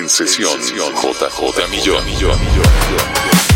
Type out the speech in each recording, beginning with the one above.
En sesión, JJ Millón. millón, millón, millón.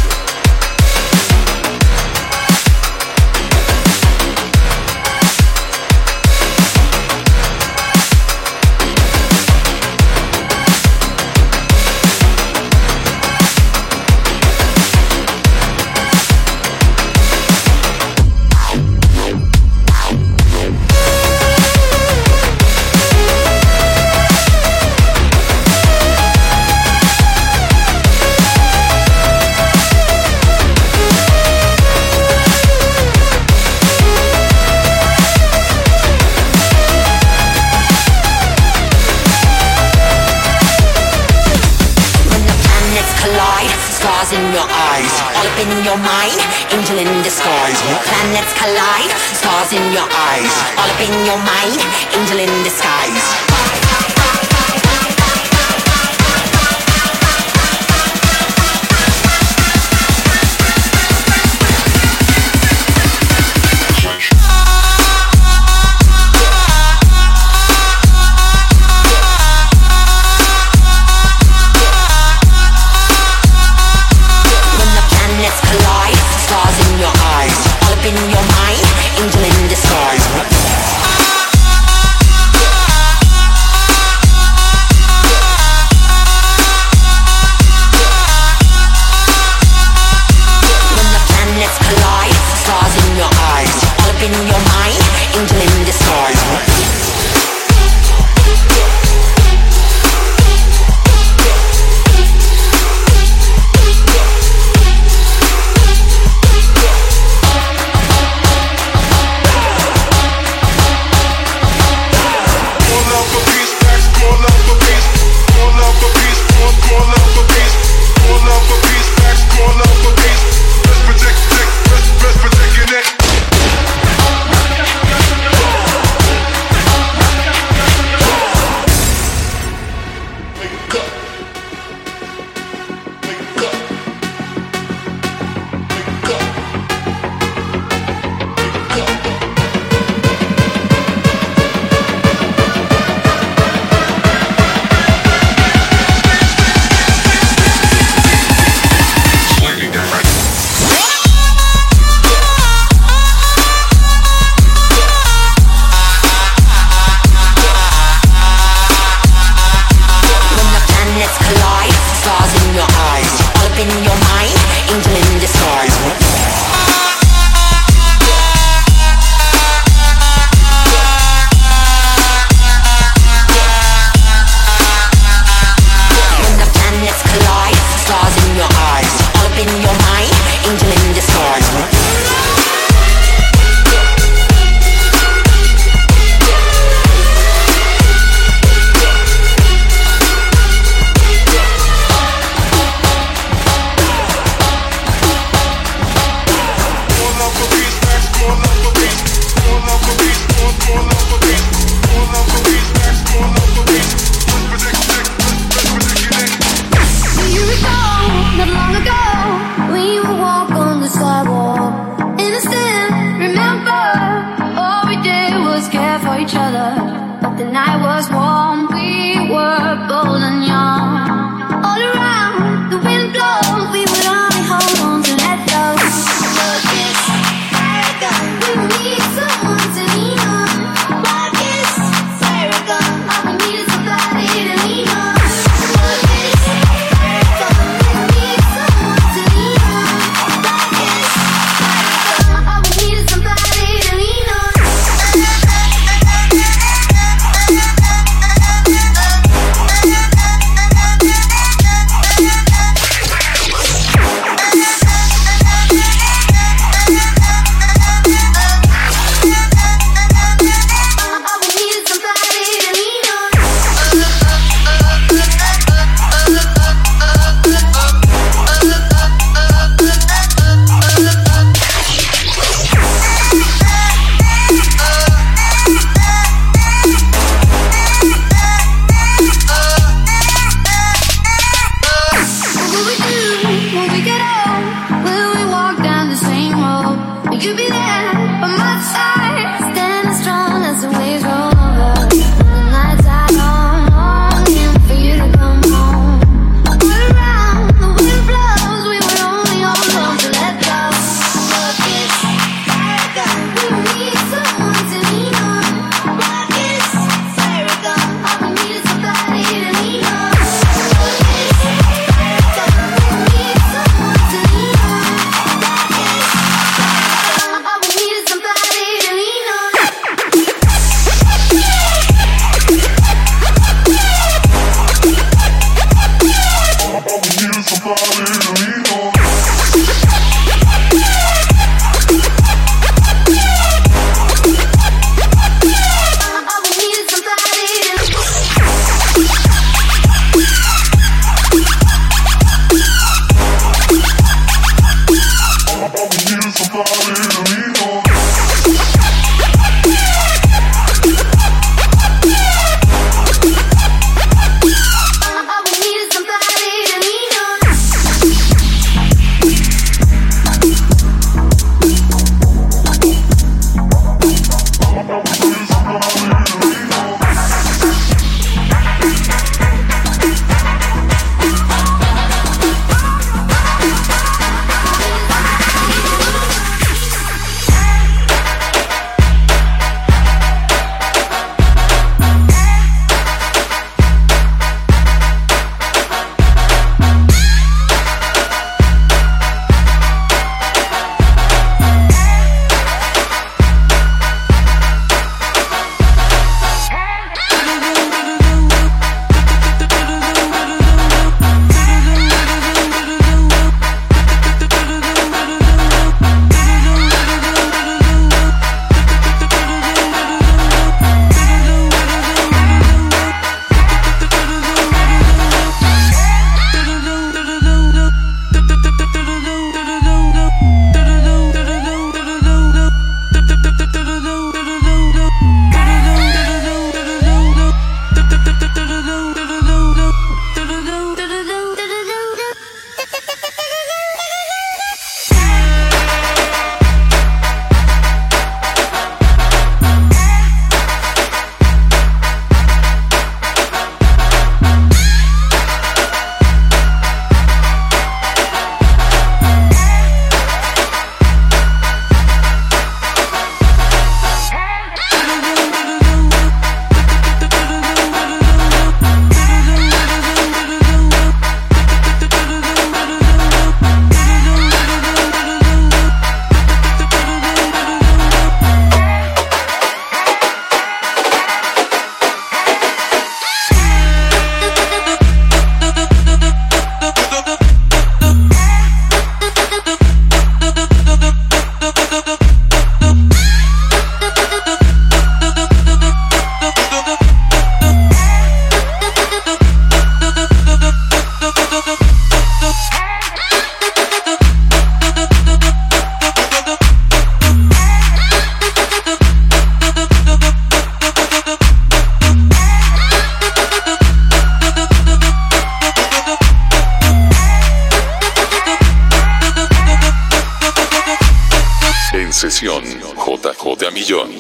de a millón.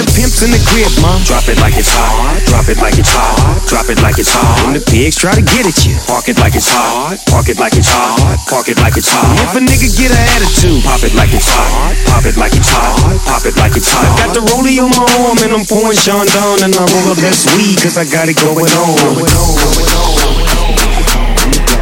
The pimp's in the crib, mom, drop it like it's hot. Drop it like it's hot. Drop it like it's hot. When the pigs try to get at you, park it like it's hot. Park it like it's hot. Park it like it's hot. If a nigga get an attitude, pop it like it's hot. Pop it like it's hot. Pop it like it's hot. I got the rollie on my arm and I'm pouring Chandon and I roll up that weed cause I got it going on.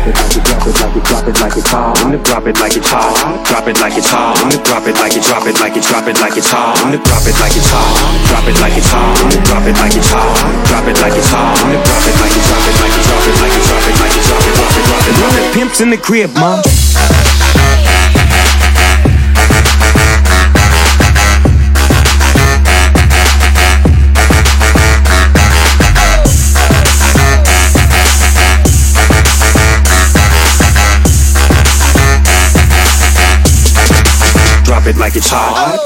Drop it like it, drop it like it's hot. When the drop it like it's hot. Drop it like it's hot. When the drop it like it, drop it like it, drop it like it's hot. When the drop it like it's hot. Drop it like it's hot. When the drop it like it's hot. Drop it like it's hot. When the drop it like it, drop it like it, drop it like it, drop it like it, drop it, drop it, drop it. When the pimps in the crib, mom. It like it's hot.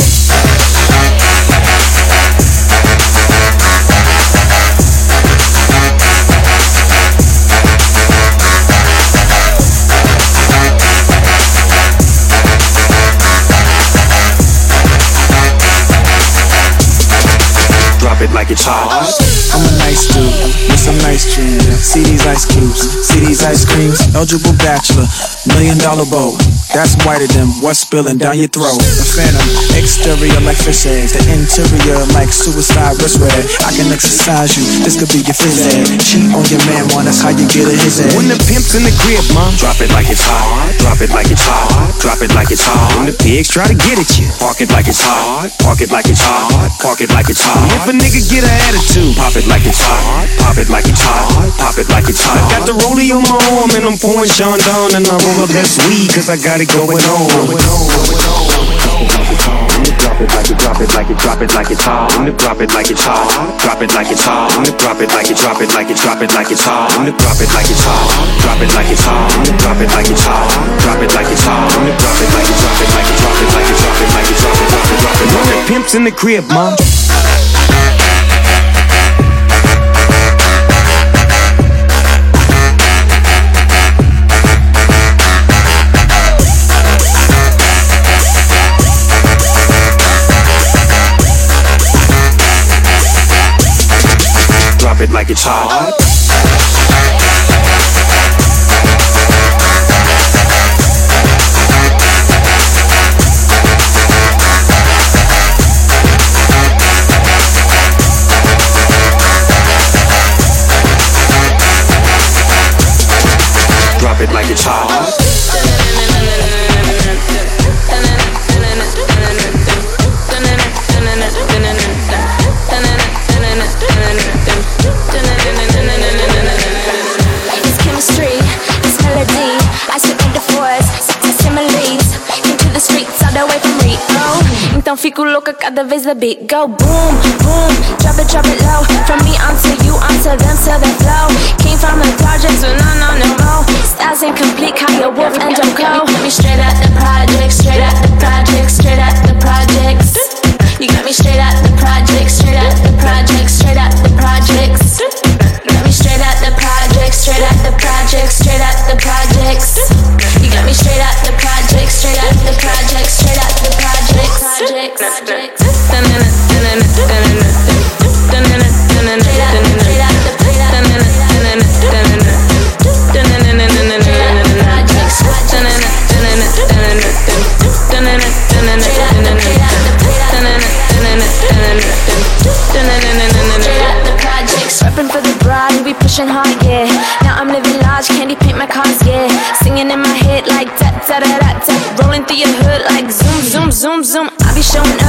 Drop it like it's hot. I'm a nice dude with some nice dreams. See these ice cubes, see these ice creams. Eligible bachelor, million dollar bow. That's whiter than what's spilling down your throat. The phantom, exterior like fish eggs, the interior like suicide wrist red. I can exercise you, this could be your phys ed. Cheat on your man, one, that's how you get a his head. When the pimp's in the crib, mom, drop it like it's hot. Drop it like it's hot. Drop it like it's hot. When the pigs try to get at you, park it like it's hot. Park it like it's hot. Park it like it's hot. If a nigga get an attitude, pop it like it's hot. Pop it like it's hot. Pop it like it's hot. I got the rollie on my arm and I'm pouring Chandon and I roll up that weed cause I got it going on. It, drop it like it, drop it like it, drop it like it's hot. Drop it like it's hot, drop it like it's hot. Drop it like it, drop it like it, drop it like it's hot. Drop it like it's hot, drop it like it's hot. Drop it like it's hot, drop it like it's hot. When the drop it like it, drop it like it, drop it like it, drop it like it, drop it, drop it, drop it. When the pimps in the crib, mom. It like it's hot. Drop it like it's hot. Fico louca cada vez the beat go boom, boom. Drop it, drop it low. From me onto you, onto them, to the flow. Came from the projects, but no, no, no more. Styles incomplete, Kanye Wolf and Joe Go. You got Me straight out the project, straight out the project, straight out the projects. You got me straight out the project, straight out the project, straight out the projects. You got me straight out the project, straight out the project, straight out the projects. Got me straight out the project, straight out the project, straight out the project. projects. Projects. Pushing hard, like zoom zoom zoom zoom. I be showing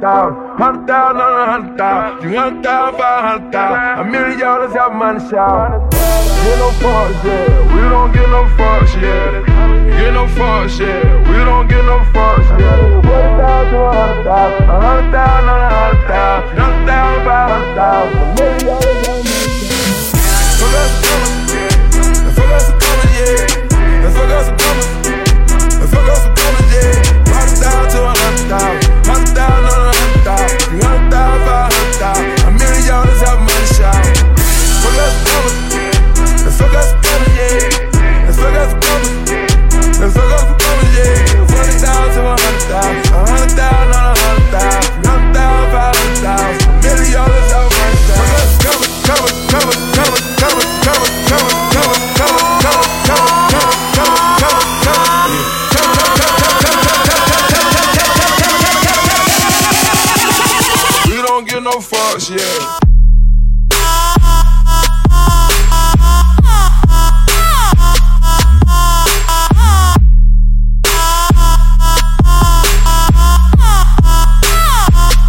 thousand, hundred thousand, hundred thousand, three hundred thousand, five hundred thousand, a million dollars out money shower. Get no fucks, yeah. We don't get no fucks, yeah. Get no fucks, yeah. us, yeah.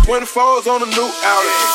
When falls on a new outlet.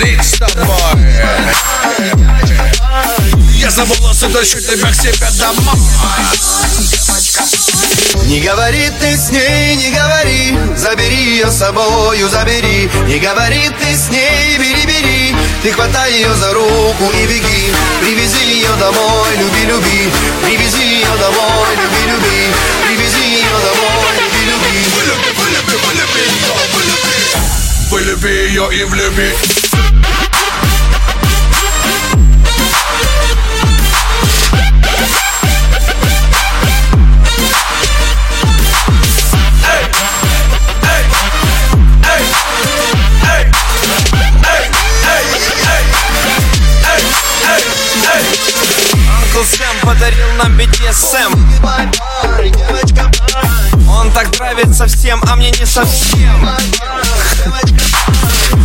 Говорить с тобой Я за волосы тащу тебя к себе домой. Не говори ты с ней, не говори. Забери ее с собою, забери. Не говори ты с ней, бери, бери. Ты хватай ее за руку и беги. Привези ее домой, люби, люби. Привези ее домой, люби, люби. Привези ее домой, люби, люби. Вылюби, вылюби, вылюби ее, вылюби. Вылюби ее и влюби подарил нам BDSM Он так нравится всем, а мне не совсем.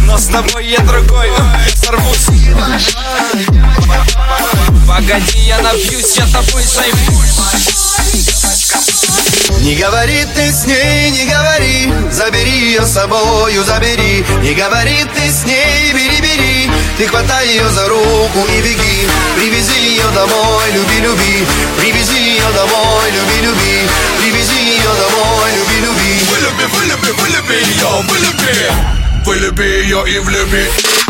Но с тобой я другой, сорвусь. Погоди, я напьюсь, я тобой займусь Не говори ты с ней, не говори. Забери ее с собою, забери. Не говори ты с ней, бери, бери. Ты хватай ее за руку и беги. Привези ее домой, люби, люби. Привези ее домой, люби, люби. Привези ее домой, люби, люби. Вылюби, вылюби, вылюби ее, вылюби. Вылюби ее и влюби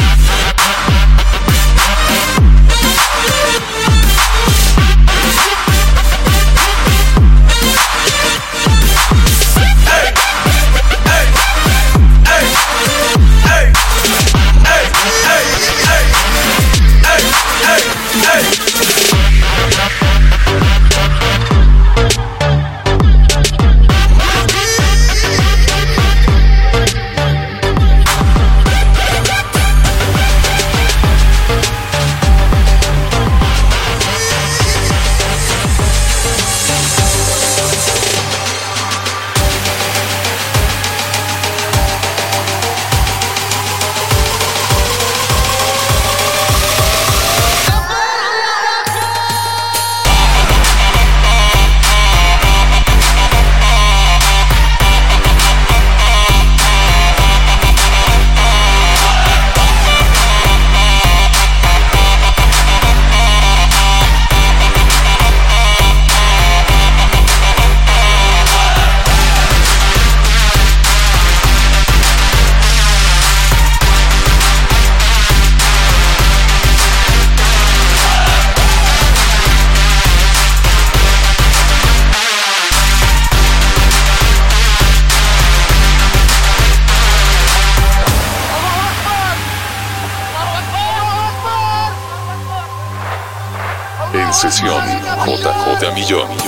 ее.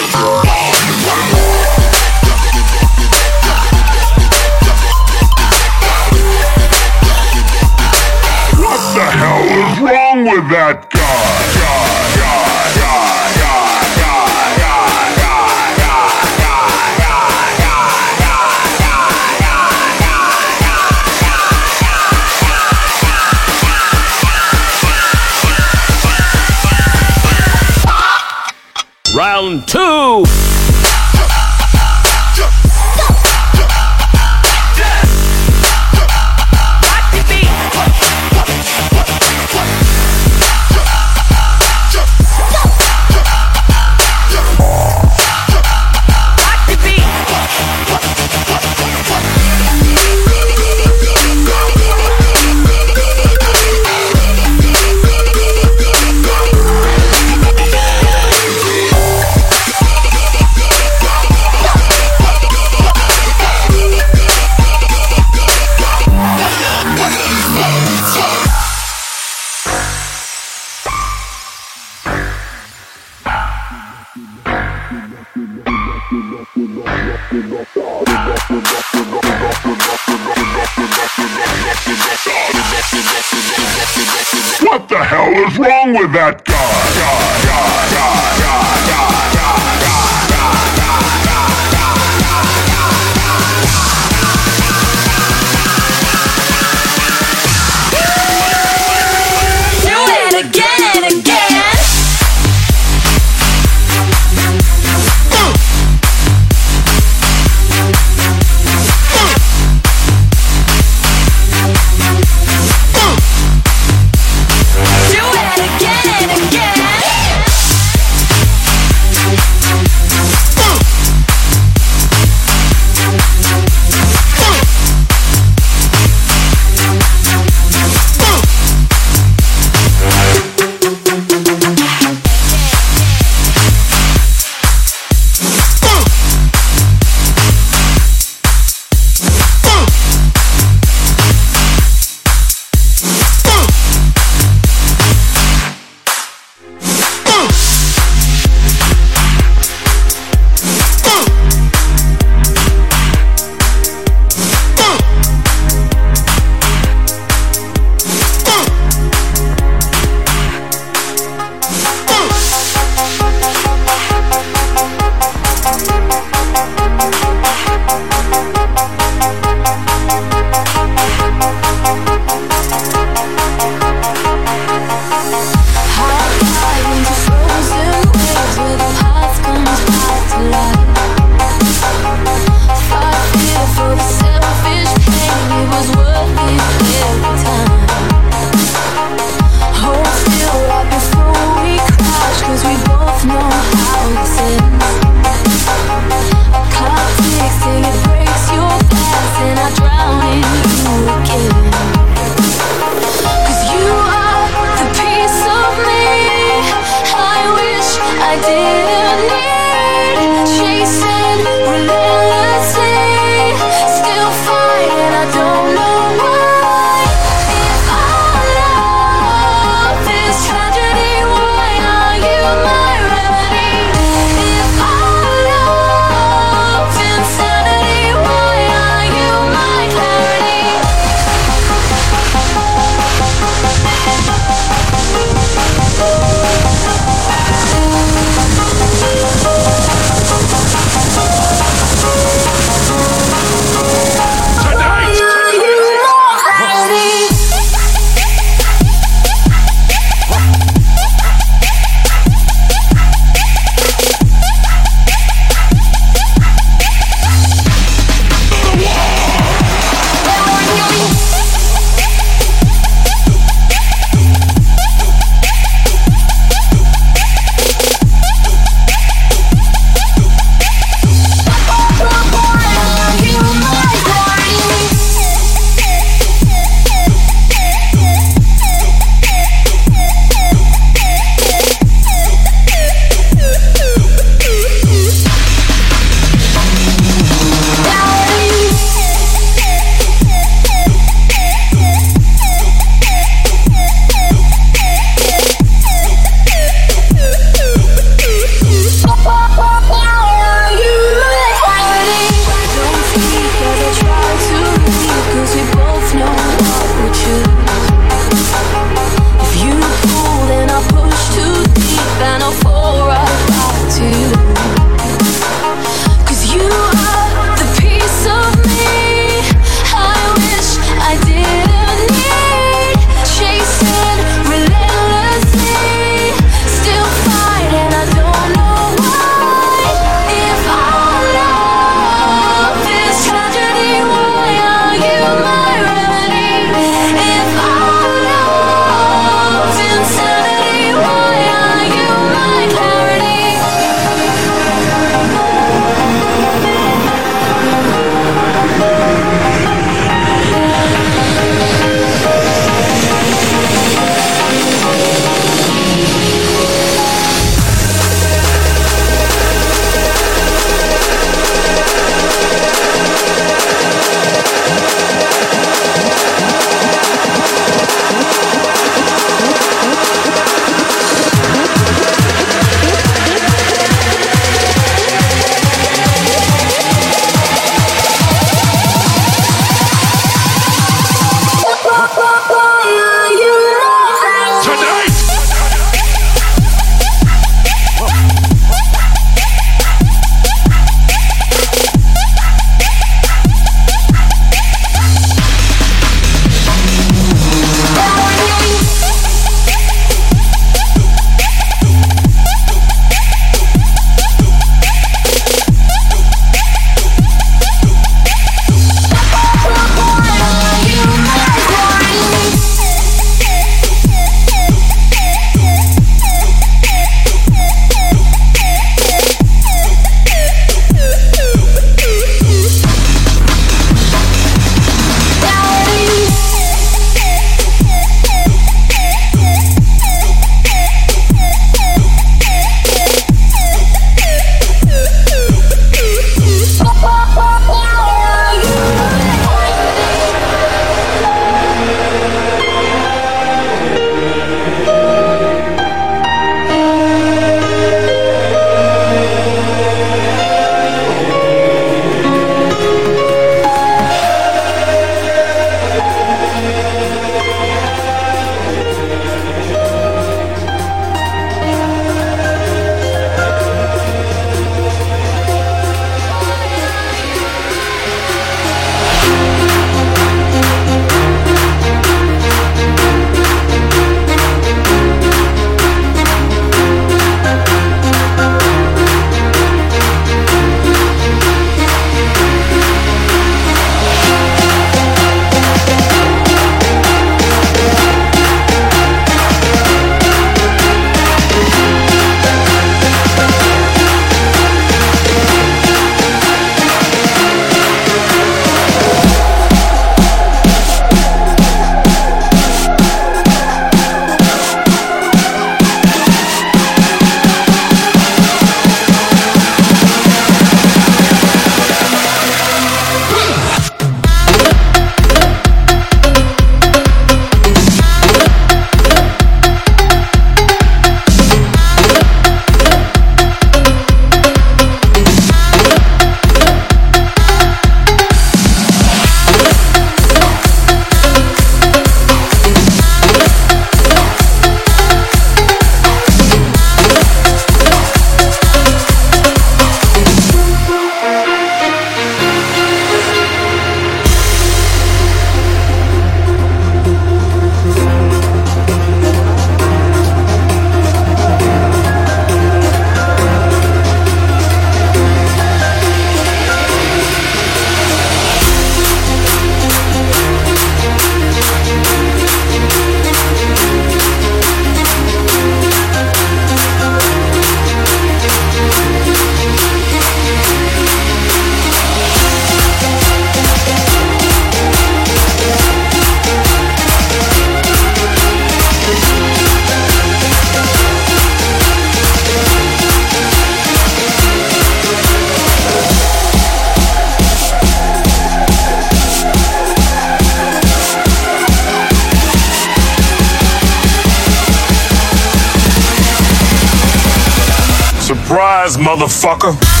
Motherfucker.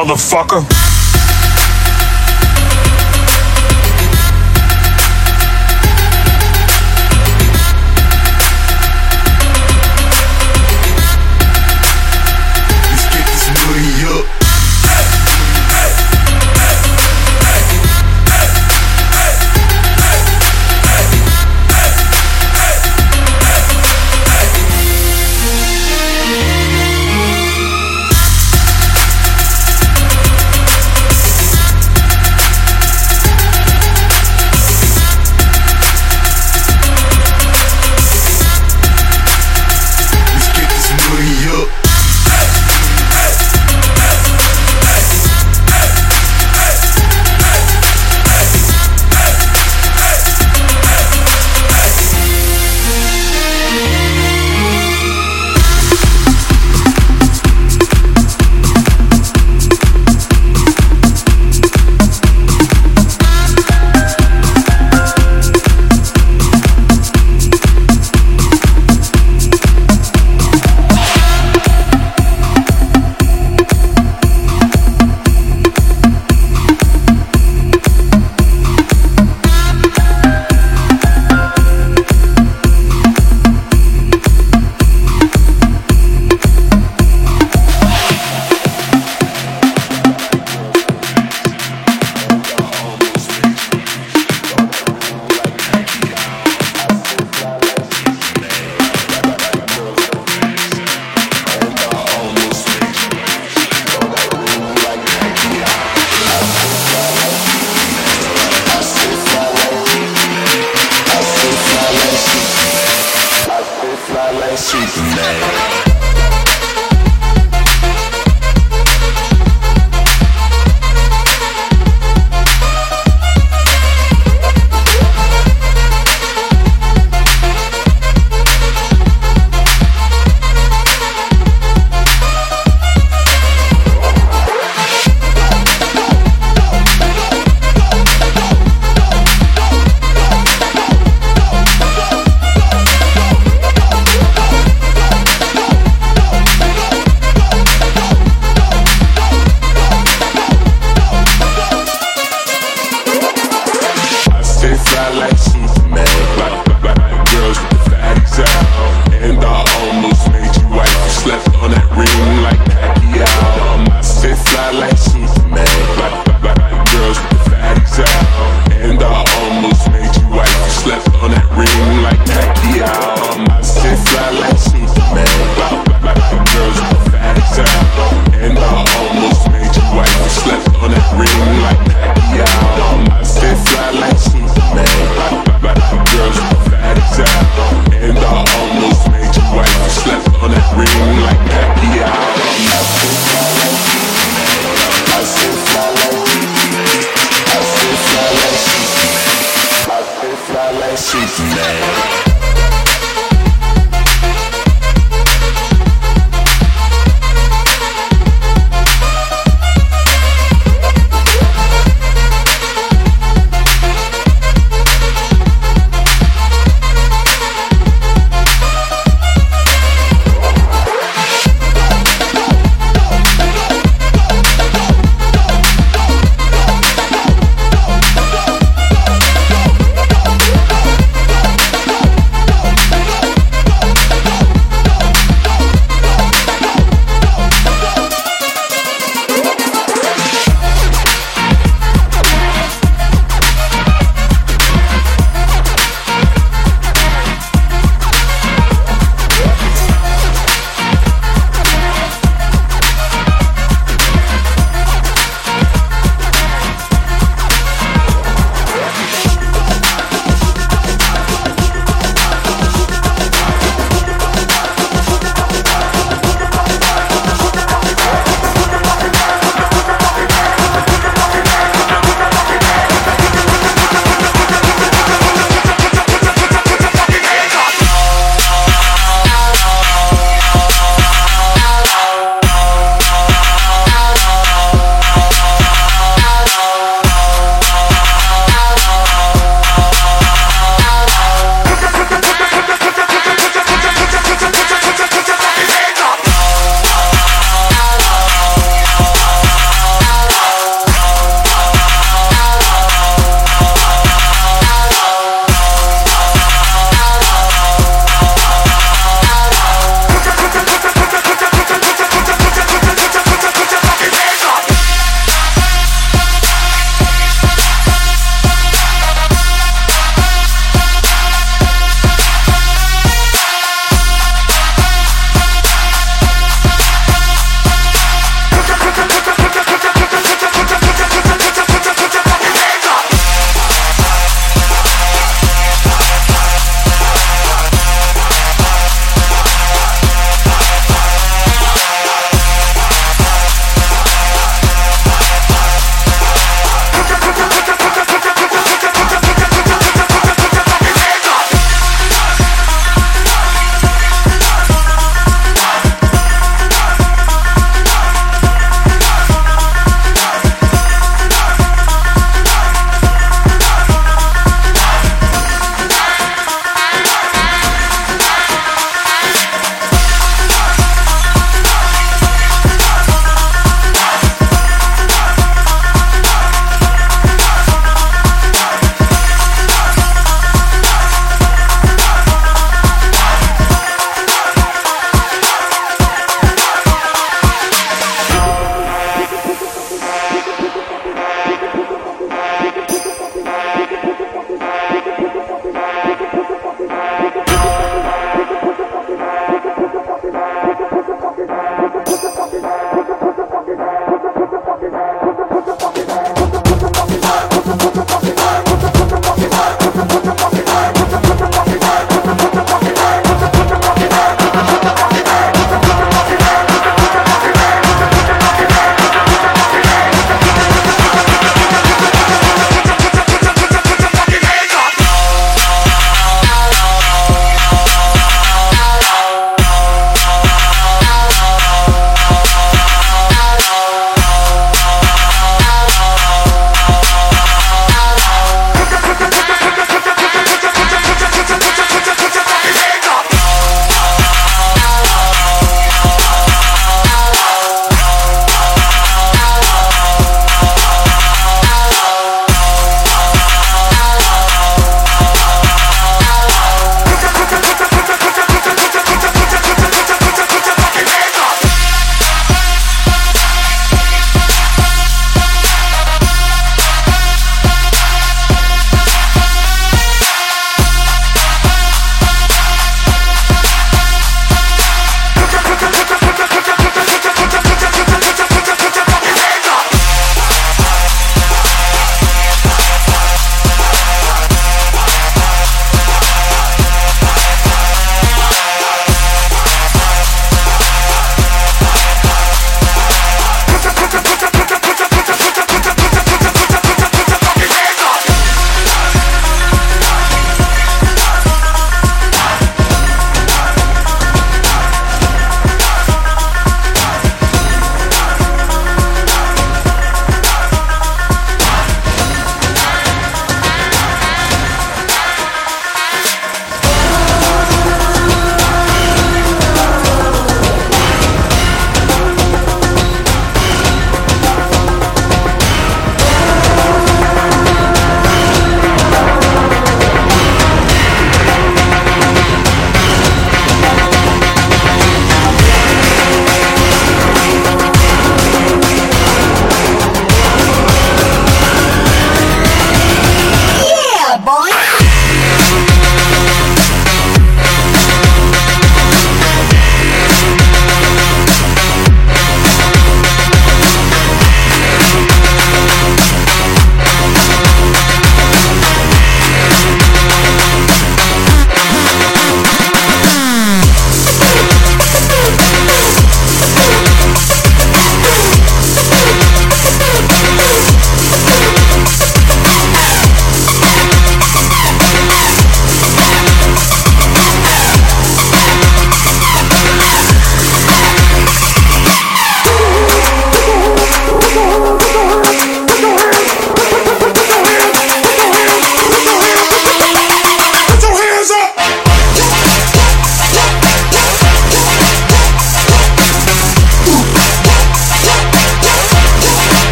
Motherfucker.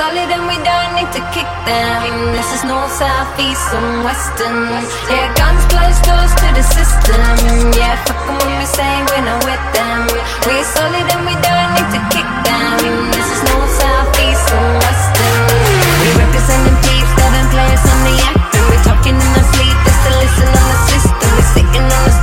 solid and we don't need to kick them. This is north, south, east, and western. Yeah, guns close doors to the system. Yeah, fuck them when we say we're not with them. We're solid and we don't need to kick them. This is north, south, east, and western. We representing peeps, not players on the act. And we're talking in our sleep, just to listen on the system. We're sitting on the